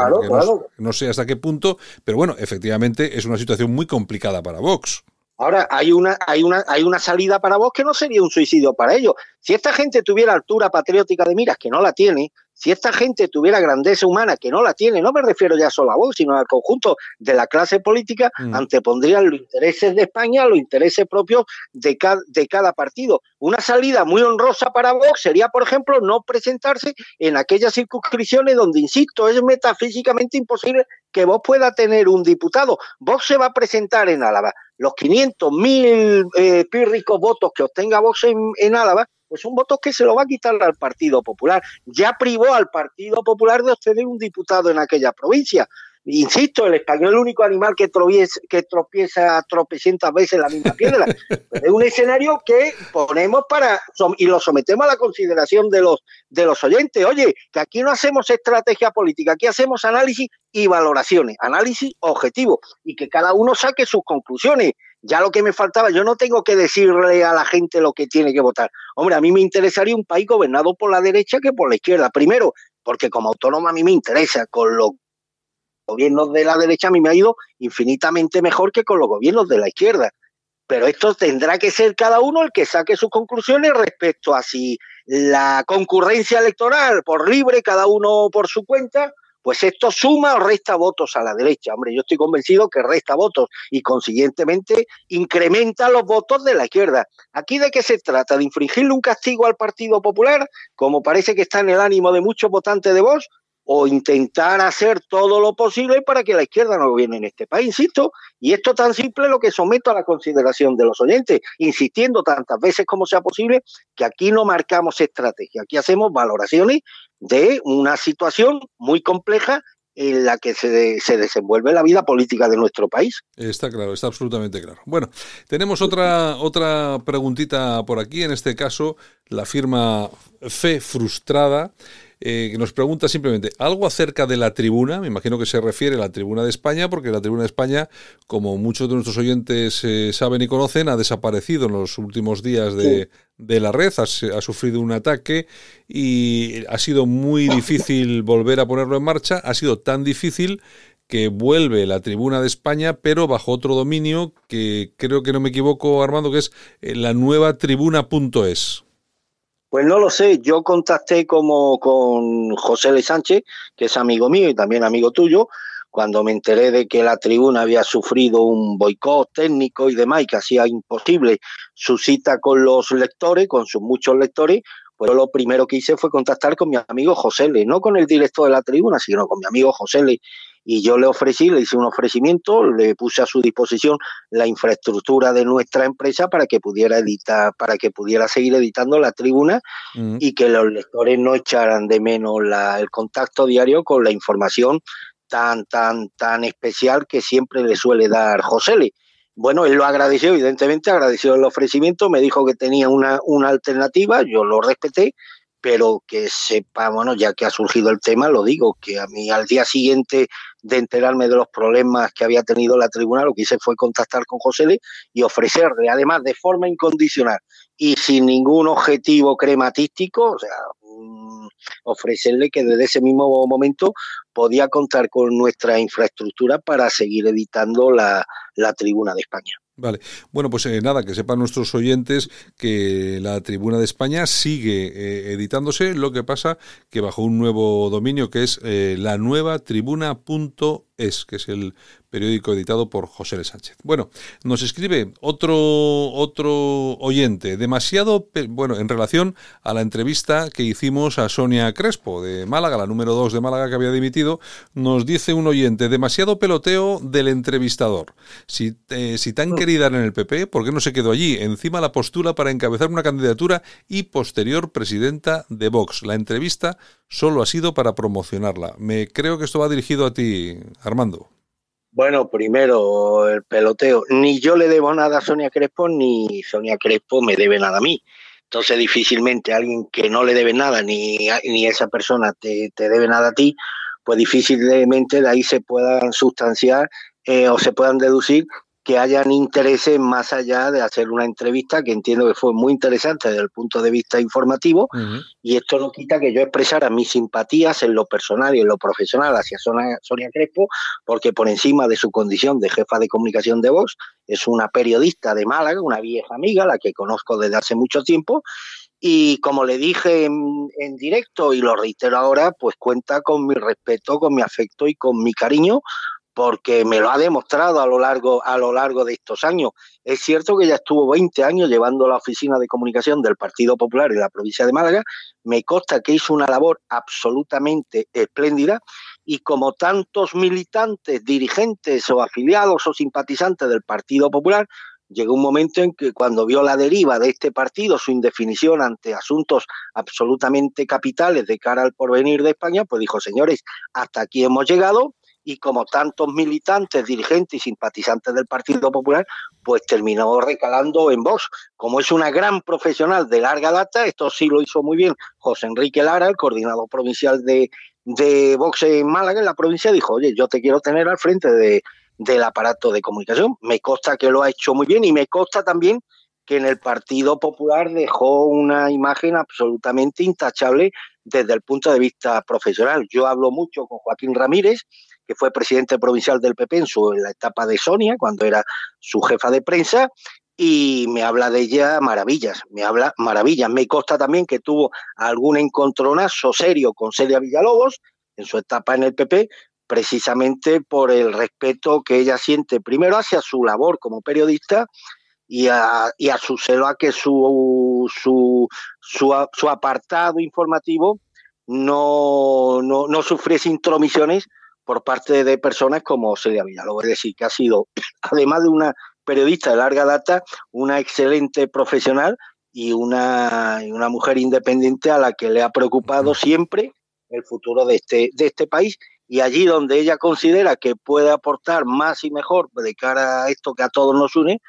No, sé hasta qué punto, pero bueno, efectivamente es una situación muy complicada para Vox. Ahora hay una, hay una, hay una salida para Vox que no sería un suicidio para ellos. Si esta gente tuviera altura patriótica de miras, que no la tiene, si esta gente tuviera grandeza humana, que no la tiene, no me refiero ya solo a vos, sino al conjunto de la clase política, mm. antepondrían los intereses de España los intereses propios de, de cada partido. Una salida muy honrosa para Vox sería, por ejemplo, no presentarse en aquellas circunscripciones donde, insisto, es metafísicamente imposible que Vox pueda tener un diputado. Vox se va a presentar en Álava. Los 500 mil eh, pírricos votos que obtenga Vox en Álava pues son votos que se lo va a quitar al Partido Popular. Ya privó al Partido Popular de obtener un diputado en aquella provincia. Insisto, el español es el único animal que, tropieza, que tropieza tropecientas veces la misma piedra. es un escenario que ponemos para y lo sometemos a la consideración de los, de los oyentes. Oye, que aquí no hacemos estrategia política, aquí hacemos análisis y valoraciones, análisis objetivo, y que cada uno saque sus conclusiones. Ya lo que me faltaba, yo no tengo que decirle a la gente lo que tiene que votar. Hombre, a mí me interesaría un país gobernado por la derecha que por la izquierda. Primero, porque como autónoma a mí me interesa, con los gobiernos de la derecha a mí me ha ido infinitamente mejor que con los gobiernos de la izquierda. Pero esto tendrá que ser cada uno el que saque sus conclusiones respecto a si la concurrencia electoral por libre, cada uno por su cuenta, pues esto suma o resta votos a la derecha. Hombre, yo estoy convencido que resta votos y consiguientemente incrementa los votos de la izquierda. ¿Aquí de qué se trata? ¿De infringirle un castigo al Partido Popular, como parece que está en el ánimo de muchos votantes de Vox? O intentar hacer todo lo posible para que la izquierda no gobierne en este país, insisto, y esto tan simple lo que someto a la consideración de los oyentes, insistiendo tantas veces como sea posible que aquí no marcamos estrategia, aquí hacemos valoraciones de una situación muy compleja en la que se, se, desenvuelve la vida política de nuestro país. Está claro, está absolutamente claro. Bueno, tenemos otra, otra preguntita por aquí, en este caso la firma Fe Frustrada. Eh, que nos pregunta simplemente algo acerca de la tribuna, me imagino que se refiere a la tribuna de España, porque la tribuna de España, como muchos de nuestros oyentes eh, saben y conocen, ha desaparecido en los últimos días de, la red, ha, sufrido un ataque y ha sido muy difícil volver a ponerlo en marcha, ha sido tan difícil que vuelve la tribuna de España, pero bajo otro dominio que creo que no me equivoco, Armando, que es eh, la nueva tribuna.es. Pues no lo sé, yo contacté como con José Le Sánchez, que es amigo mío y también amigo tuyo, cuando me enteré de que la tribuna había sufrido un boicot técnico y demás y que hacía imposible su cita con los lectores, con sus muchos lectores, pues lo primero que hice fue contactar con mi amigo José Le, no con el director de la tribuna, sino con mi amigo José Le, y yo le ofrecí, le hice un ofrecimiento, le puse a su disposición la infraestructura de nuestra empresa para que pudiera editar, para que pudiera seguir editando la tribuna mm. y que los lectores no echaran de menos el contacto diario con la información tan, tan, tan especial que siempre le suele dar José Le. Bueno, él lo agradeció, evidentemente, agradeció el ofrecimiento, me dijo que tenía una, una alternativa, yo lo respeté, pero que sepa, bueno, ya que ha surgido el tema, lo digo, que a mí al día siguiente de enterarme de los problemas que había tenido la tribuna, lo que hice fue contactar con José Le y ofrecerle, además de forma incondicional y sin ningún objetivo crematístico, o sea, mm, ofrecerle que desde ese mismo momento podía contar con nuestra infraestructura para seguir editando la, la tribuna de España. Vale, bueno, pues eh, nada, que sepan nuestros oyentes que la Tribuna de España sigue eh, editándose, lo que pasa que bajo un nuevo dominio que es eh, la nueva tribuna.es, que es el periódico editado por José L. Sánchez. Bueno, nos escribe otro, otro oyente, demasiado, bueno, en relación a la entrevista que hicimos a Sonia Crespo de Málaga, la número 2 de Málaga que había dimitido, nos dice un oyente, demasiado peloteo del entrevistador. Si, eh, si tan querida en el PP, ¿por qué no se quedó allí? Encima la postula para encabezar una candidatura y posterior presidenta de Vox. La entrevista solo ha sido para promocionarla. Me creo que esto va dirigido a ti, Armando. Bueno, primero el peloteo. Ni yo le debo nada a Sonia Crespo, ni Sonia Crespo me debe nada a mí. Entonces, difícilmente alguien que no le debe nada, ni, ni esa persona te, te debe nada a ti, pues difícilmente de ahí se puedan sustanciar eh, o se puedan deducir que hayan intereses más allá de hacer una entrevista que entiendo que fue muy interesante desde el punto de vista informativo y esto no quita que yo expresara mis simpatías en lo personal y en lo profesional hacia Sonia, Sonia Crespo porque por encima de su condición de jefa de comunicación de Vox es una periodista de Málaga, una vieja amiga, la que conozco desde hace mucho tiempo y como le dije en, en, directo y lo reitero ahora, pues cuenta con mi respeto, con mi afecto y con mi cariño, porque me lo ha demostrado a lo largo a lo largo de estos años. Es cierto que ya estuvo 20 años llevando la oficina de comunicación del Partido Popular en la provincia de Málaga. Me consta que hizo una labor absolutamente espléndida y como tantos militantes, dirigentes o afiliados o simpatizantes del Partido Popular, llegó un momento en que cuando vio la deriva de este partido, su indefinición ante asuntos absolutamente capitales de cara al porvenir de España, pues dijo, señores, hasta aquí hemos llegado, y como tantos militantes, dirigentes y simpatizantes del Partido Popular, pues terminó recalando en Vox. Como es una gran profesional de larga data, esto sí lo hizo muy bien José Enrique Lara, el coordinador provincial de, de Vox en Málaga, en la provincia, dijo, oye, yo te quiero tener al frente de, del aparato de comunicación. Me consta que lo ha hecho muy bien y me consta también que en el Partido Popular dejó una imagen absolutamente intachable desde el punto de vista profesional. Yo hablo mucho con Joaquín Ramírez, que fue presidente provincial del PP en, su, la etapa de Sonia, cuando era su jefa de prensa, y me habla de ella maravillas, me habla maravillas. Me consta también que tuvo algún encontronazo serio con Celia Villalobos en su etapa en el PP, precisamente por el respeto que ella siente primero hacia su labor como periodista y a, y a su celo a que su, su, su, su apartado informativo no, no, no sufriese intromisiones por parte de personas como Celia Villalobos. Es decir, que ha sido, además de una periodista de larga data, una excelente profesional y una, y una mujer independiente a la que le ha preocupado siempre el futuro de este, de este país. Y allí donde ella considera que puede aportar más y mejor de cara a esto que a todos nos une,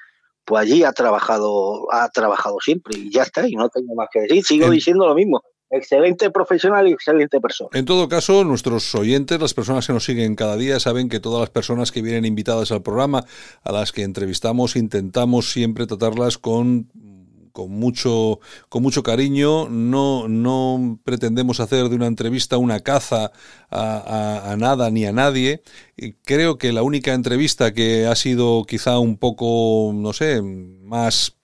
pues allí ha trabajado, ha trabajado siempre. Y ya está, y no tengo más que decir, sigo diciendo lo mismo. Excelente profesional y excelente persona. En todo caso, nuestros oyentes, las personas que nos siguen cada día, saben que todas las personas que vienen invitadas al programa, a las que entrevistamos, intentamos siempre tratarlas con con mucho, con mucho cariño. No, no pretendemos hacer de una entrevista una caza a, a, nada ni a nadie. Creo que la única entrevista que ha sido quizá un poco, no sé, más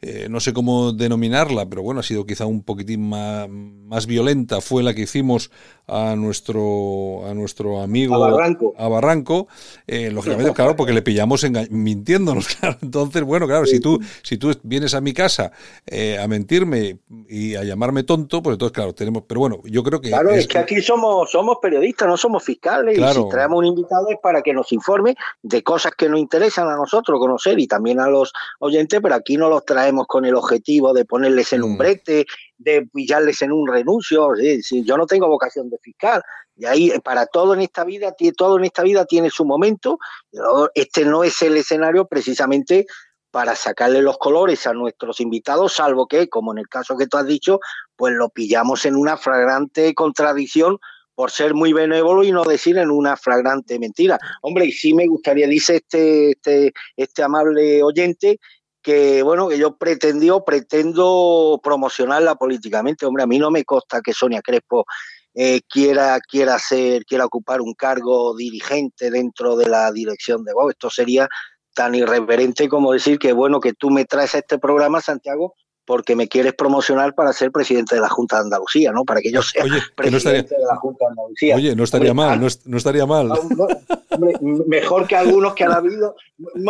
eh, no sé cómo denominarla, pero bueno, ha sido quizá un poquitín más, más, violenta, fue la que hicimos a nuestro, a nuestro amigo a Barranco. A Barranco eh, lógicamente, claro, porque le pillamos mintiéndonos, claro. Entonces, bueno, claro, si tú, si tú vienes a mi casa eh, a mentirme y a llamarme tonto, pues entonces, claro, tenemos, pero bueno, yo creo que... Claro, es, es que aquí somos, somos periodistas, no somos fiscales, claro. y si traemos un invitado es para que nos informe de cosas que nos interesan a nosotros conocer y también a los oyentes, pero aquí no los traemos con el objetivo de ponerles en un mm. De pillarles en un renuncio. Yo no tengo vocación de fiscal. Y ahí, para todo en esta vida, todo en esta vida tiene su momento. Este no es el escenario precisamente para sacarle los colores a nuestros invitados, salvo que, como en el caso que tú has dicho, pues lo pillamos en una flagrante contradicción por ser muy benévolo y no decir en una flagrante mentira. Hombre, y sí me gustaría, dice este, este, este amable oyente, que bueno, que yo pretendió, pretendo promocionarla políticamente. Hombre, a mí no me consta que Sonia Crespo eh, quiera, quiera hacer, quiera ocupar un cargo dirigente dentro de la dirección de Vox. Esto sería tan irreverente como decir que bueno que tú me traes a este programa, Santiago, porque me quieres promocionar para ser presidente de la Junta de Andalucía, ¿no? Para que yo sea oye, presidente no estaría, de la Junta de Andalucía. Oye, no estaría hombre, mal, no, no, estaría mal. Mejor que algunos que han habido,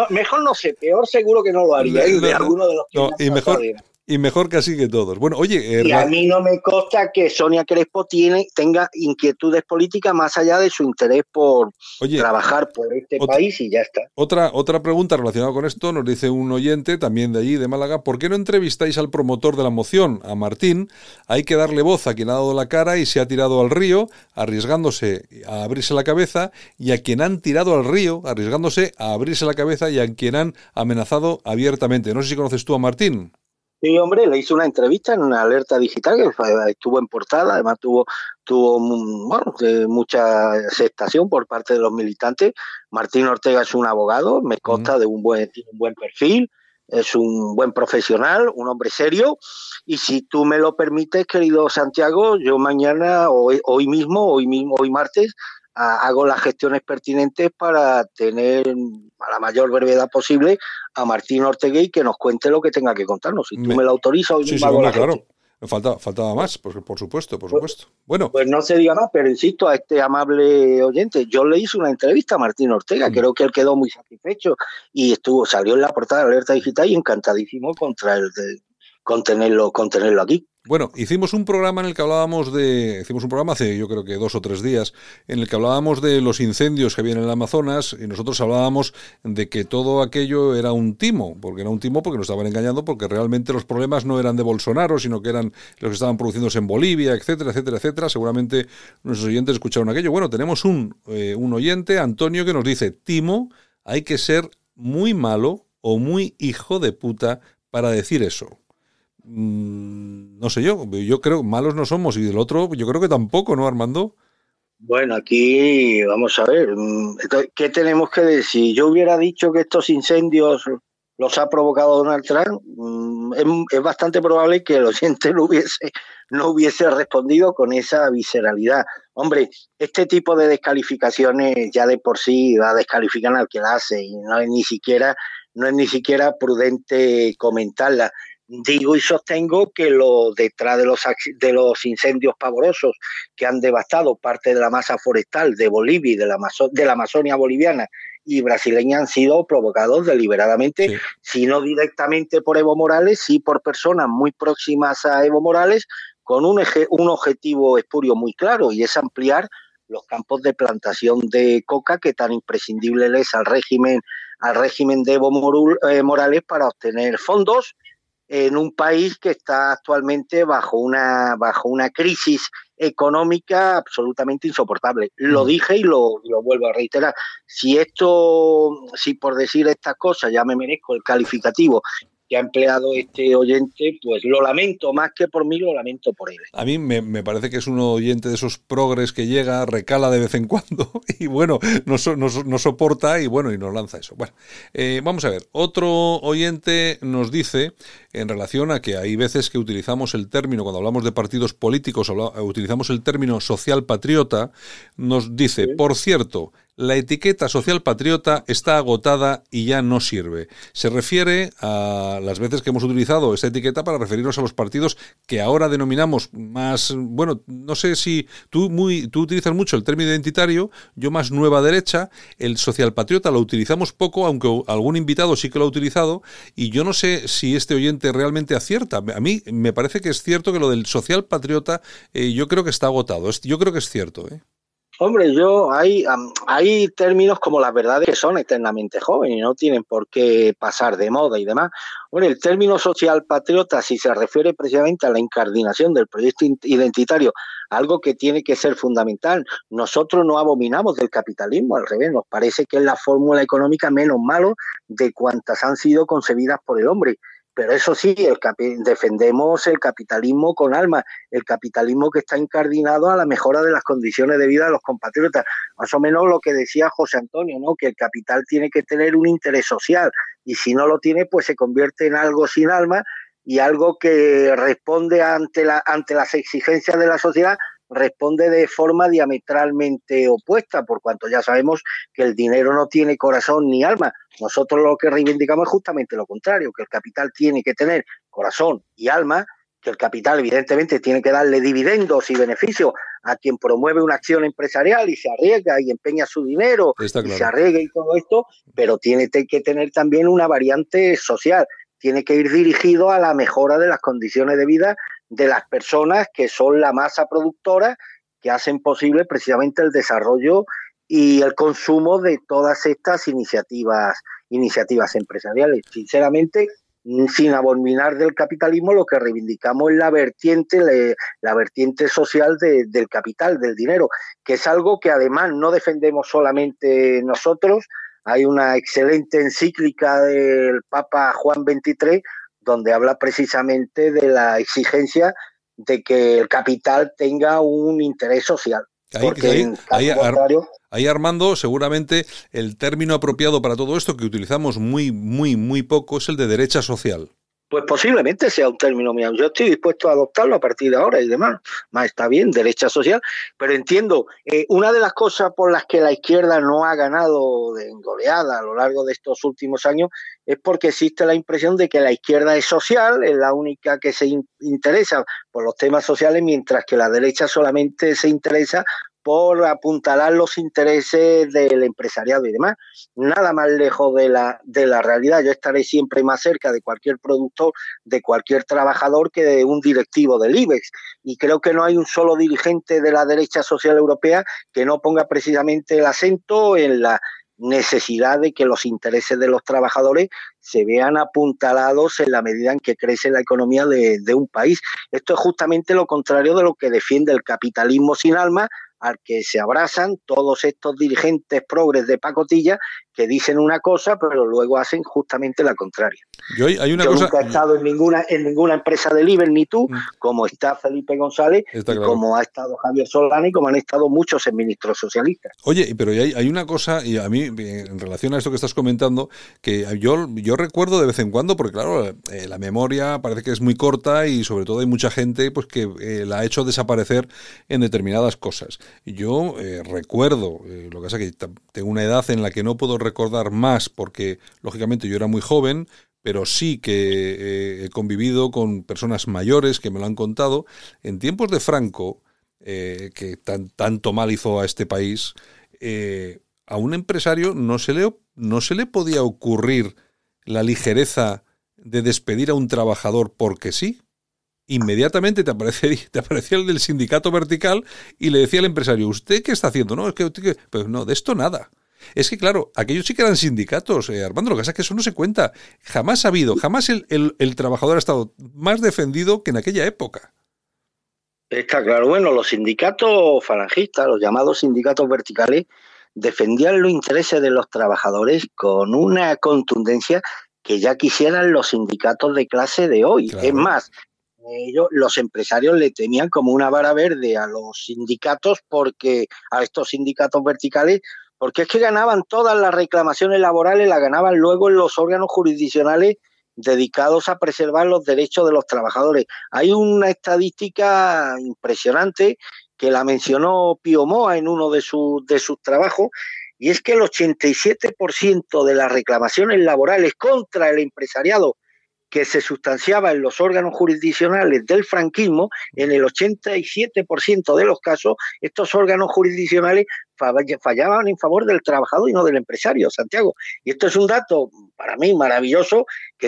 mejor no sé, peor seguro que no lo haría, ¿eh? de alguno de los que no, y mejor, y mejor casi que todos. Bueno, oye, eh, y a mí no me consta que Sonia Crespo tiene, tenga inquietudes políticas más allá de su interés por oye, trabajar por este otra, país y ya está. Otra, otra pregunta relacionada con esto nos dice un oyente también de allí, de Málaga, ¿por qué no entrevistáis al promotor de la moción, a Martín? Hay que darle voz a quien ha dado la cara y se ha tirado al río, arriesgándose a abrirse la cabeza, y a quien han tirado al río, arriesgándose a abrirse la cabeza y a quien han amenazado abiertamente. No sé si conoces tú a Martín. Sí, hombre, le hizo una entrevista en una alerta digital que estuvo en portada, además tuvo, tuvo bueno, mucha aceptación por parte de los militantes. Martín Ortega es un abogado, me consta mm. de un buen, tiene un buen perfil, es un buen profesional, un hombre serio, y si tú me lo permites, querido Santiago, yo mañana, hoy, hoy mismo, hoy mismo, hoy martes, hago las gestiones pertinentes para tener a la mayor brevedad posible a Martín Ortega y que nos cuente lo que tenga que contarnos. Si tú me, me lo autorizas, hoy sí, sí, bueno, la claro. gestión. Faltaba, faltaba más, por, por supuesto, por supuesto. Bueno, Pues no se diga más, pero insisto a este amable oyente, yo le hice una entrevista a Martín Ortega, Mm. creo que él quedó muy satisfecho y estuvo, salió en la portada de Alerta Digital y encantadísimo contra el de, con tenerlo, con tenerlo aquí. Bueno, hicimos un programa en el que hablábamos de. Hicimos un programa hace, yo creo que dos o tres días, en el que hablábamos de los incendios que había en el Amazonas y nosotros hablábamos de que todo aquello era un timo, porque era un timo porque nos estaban engañando, porque realmente los problemas no eran de Bolsonaro, sino que eran los que estaban produciéndose en Bolivia, etcétera, etcétera, etcétera. Seguramente nuestros oyentes escucharon aquello. Bueno, tenemos un, eh, un oyente, Antonio, que nos dice: Timo, hay que ser muy malo o muy hijo de puta para decir eso. Mm, no sé yo, yo creo malos no somos y del otro yo creo que tampoco, ¿no, Armando? Bueno, aquí vamos a ver, mm, ¿qué tenemos que decir? Yo hubiera dicho que estos incendios los ha provocado Donald Trump, mm, es, bastante probable que el oyente no hubiese, no hubiese respondido con esa visceralidad. Hombre, este tipo de descalificaciones ya de por sí va a descalificar al que la hace y no es ni siquiera, no es ni siquiera prudente comentarla digo y sostengo que lo detrás de los de los incendios pavorosos que han devastado parte de la masa forestal de Bolivia y de la, de la Amazonia boliviana y brasileña han sido provocados deliberadamente, si no directamente por Evo Morales, sí por personas muy próximas a Evo Morales, con un, un objetivo espurio muy claro y es ampliar los campos de plantación de coca que tan imprescindible es al régimen al régimen de Evo eh, Morales para obtener fondos en un país que está actualmente bajo una, bajo una crisis económica absolutamente insoportable. Lo dije y lo, lo, vuelvo a reiterar. Si esto, si por decir estas cosas ya me merezco el calificativo que ha empleado este oyente, pues lo lamento, más que por mí, lo lamento por él. A mí me, parece que es un oyente de esos progres que llega, recala de vez en cuando y bueno, no, soporta y bueno, y nos lanza eso. Bueno, eh, vamos a ver, otro oyente nos dice en relación a que hay veces que utilizamos el término, cuando hablamos de partidos políticos, utilizamos el término social patriota, nos dice, por cierto, la etiqueta social patriota está agotada y ya no sirve. Se refiere a las veces que hemos utilizado esta etiqueta para referirnos a los partidos que ahora denominamos más, bueno, no sé si tú muy tú utilizas mucho el término identitario, yo más nueva derecha, el social patriota lo utilizamos poco, aunque algún invitado sí que lo ha utilizado y yo no sé si este oyente realmente acierta. A mí me parece que es cierto que lo del social patriota eh, yo creo que está agotado. Yo creo que es cierto, ¿eh? Hombre, yo hay, hay términos como las verdades que son eternamente jóvenes y no tienen por qué pasar de moda y demás. Hombre, el término social patriota, si se refiere precisamente a la incardinación del proyecto identitario, algo que tiene que ser fundamental. Nosotros no abominamos del capitalismo, al revés, nos parece que es la fórmula económica menos malo de cuantas han sido concebidas por el hombre pero eso sí, defendemos el capitalismo con alma, el capitalismo que está incardinado a la mejora de las condiciones de vida de los compatriotas. Más o menos lo que decía José Antonio, ¿no? que el capital tiene que tener un interés social y si no lo tiene, pues se convierte en algo sin alma y algo que responde ante, la, ante las exigencias de la sociedad responde de forma diametralmente opuesta, por cuanto ya sabemos que el dinero no tiene corazón ni alma. Nosotros lo que reivindicamos es justamente lo contrario, que el capital tiene que tener corazón y alma, que el capital evidentemente tiene que darle dividendos y beneficios a quien promueve una acción empresarial y se arriesga y empeña su dinero y se arriesga y todo esto, pero tiene que tener también una variante social, tiene que ir dirigido a la mejora de las condiciones de vida de las personas que son la masa productora que hacen posible precisamente el desarrollo y el consumo de todas estas iniciativas iniciativas empresariales. Sinceramente, sin abominar del capitalismo, lo que reivindicamos es la vertiente, la vertiente social del capital, del dinero, que es algo que además no defendemos solamente nosotros. Hay una excelente encíclica del Papa Juan XXIII donde habla precisamente de la exigencia de que el capital tenga un interés social. Ahí, Armando, seguramente el término apropiado para todo esto que utilizamos muy, muy, muy poco es el de derecha social. Pues posiblemente sea un término mío. Yo estoy dispuesto a adoptarlo a partir de ahora y demás. Más está bien, derecha social. Pero entiendo, eh, una de las cosas por las que la izquierda no ha ganado de goleada a lo largo de estos últimos años es porque existe la impresión de que la izquierda es social, es la única que se interesa por los temas sociales, mientras que la derecha solamente se interesa por apuntalar los intereses del empresariado y demás. Nada más lejos de la, de la realidad. Yo estaré siempre más cerca de cualquier productor, de cualquier trabajador que de un directivo del IBEX. Y creo que no hay un solo dirigente de la derecha social europea que no ponga precisamente el acento en la necesidad de que los intereses de los trabajadores se vean apuntalados en la medida en que crece la economía de, de, un país. Esto es justamente lo contrario de lo que defiende el capitalismo sin alma, al que se abrazan todos estos dirigentes progres de pacotilla que dicen una cosa, pero luego hacen justamente la contraria. Yo, hay una Yo cosa... nunca he estado en ninguna, en ninguna empresa del IBEX, ni tú, mm. como está Felipe González, está y claro. como ha estado Javier Solana y como han estado muchos ministros socialistas. Oye, pero hay, hay, una cosa, y a mí, en relación a esto que estás comentando, que yo, yo recuerdo de vez en cuando, porque claro, eh, la memoria parece que es muy corta y sobre todo hay mucha gente pues que eh, la ha hecho desaparecer en determinadas cosas. Yo eh, recuerdo, eh, lo que pasa es que tengo una edad en la que no puedo recordar más porque lógicamente yo era muy joven, pero sí que eh, he convivido con personas mayores que me lo han contado. En tiempos de Franco, eh, que tan, tanto mal hizo a este país, eh, a un empresario no se, le, no se le podía ocurrir la ligereza de despedir a un trabajador porque sí. Inmediatamente te aparecía, te aparecía el del sindicato vertical y le decía al empresario, ¿usted qué está haciendo? No, es que, pues no, de esto nada. Es que, claro, aquellos sí que eran sindicatos, eh, Armando, lo que pasa es que eso no se cuenta. Jamás ha habido, jamás el, el, el, trabajador ha estado más defendido que en aquella época. Está claro. Bueno, los sindicatos falangistas, los llamados sindicatos verticales, defendían los intereses de los trabajadores con una contundencia que ya quisieran los sindicatos de clase de hoy. Claro. Es más, ellos, los empresarios le tenían como una vara verde a los sindicatos porque a estos sindicatos verticales porque es que ganaban todas las reclamaciones laborales, las ganaban luego en los órganos jurisdiccionales dedicados a preservar los derechos de los trabajadores. Hay una estadística impresionante que la mencionó Pío Moa en uno de, su, de sus trabajos, y es que el 87% de las reclamaciones laborales contra el empresariado que se sustanciaba en los órganos jurisdiccionales del franquismo, en el 87% de los casos, estos órganos jurisdiccionales fallaban en favor del trabajador y no del empresario, Santiago. Y esto es un dato para mí maravilloso que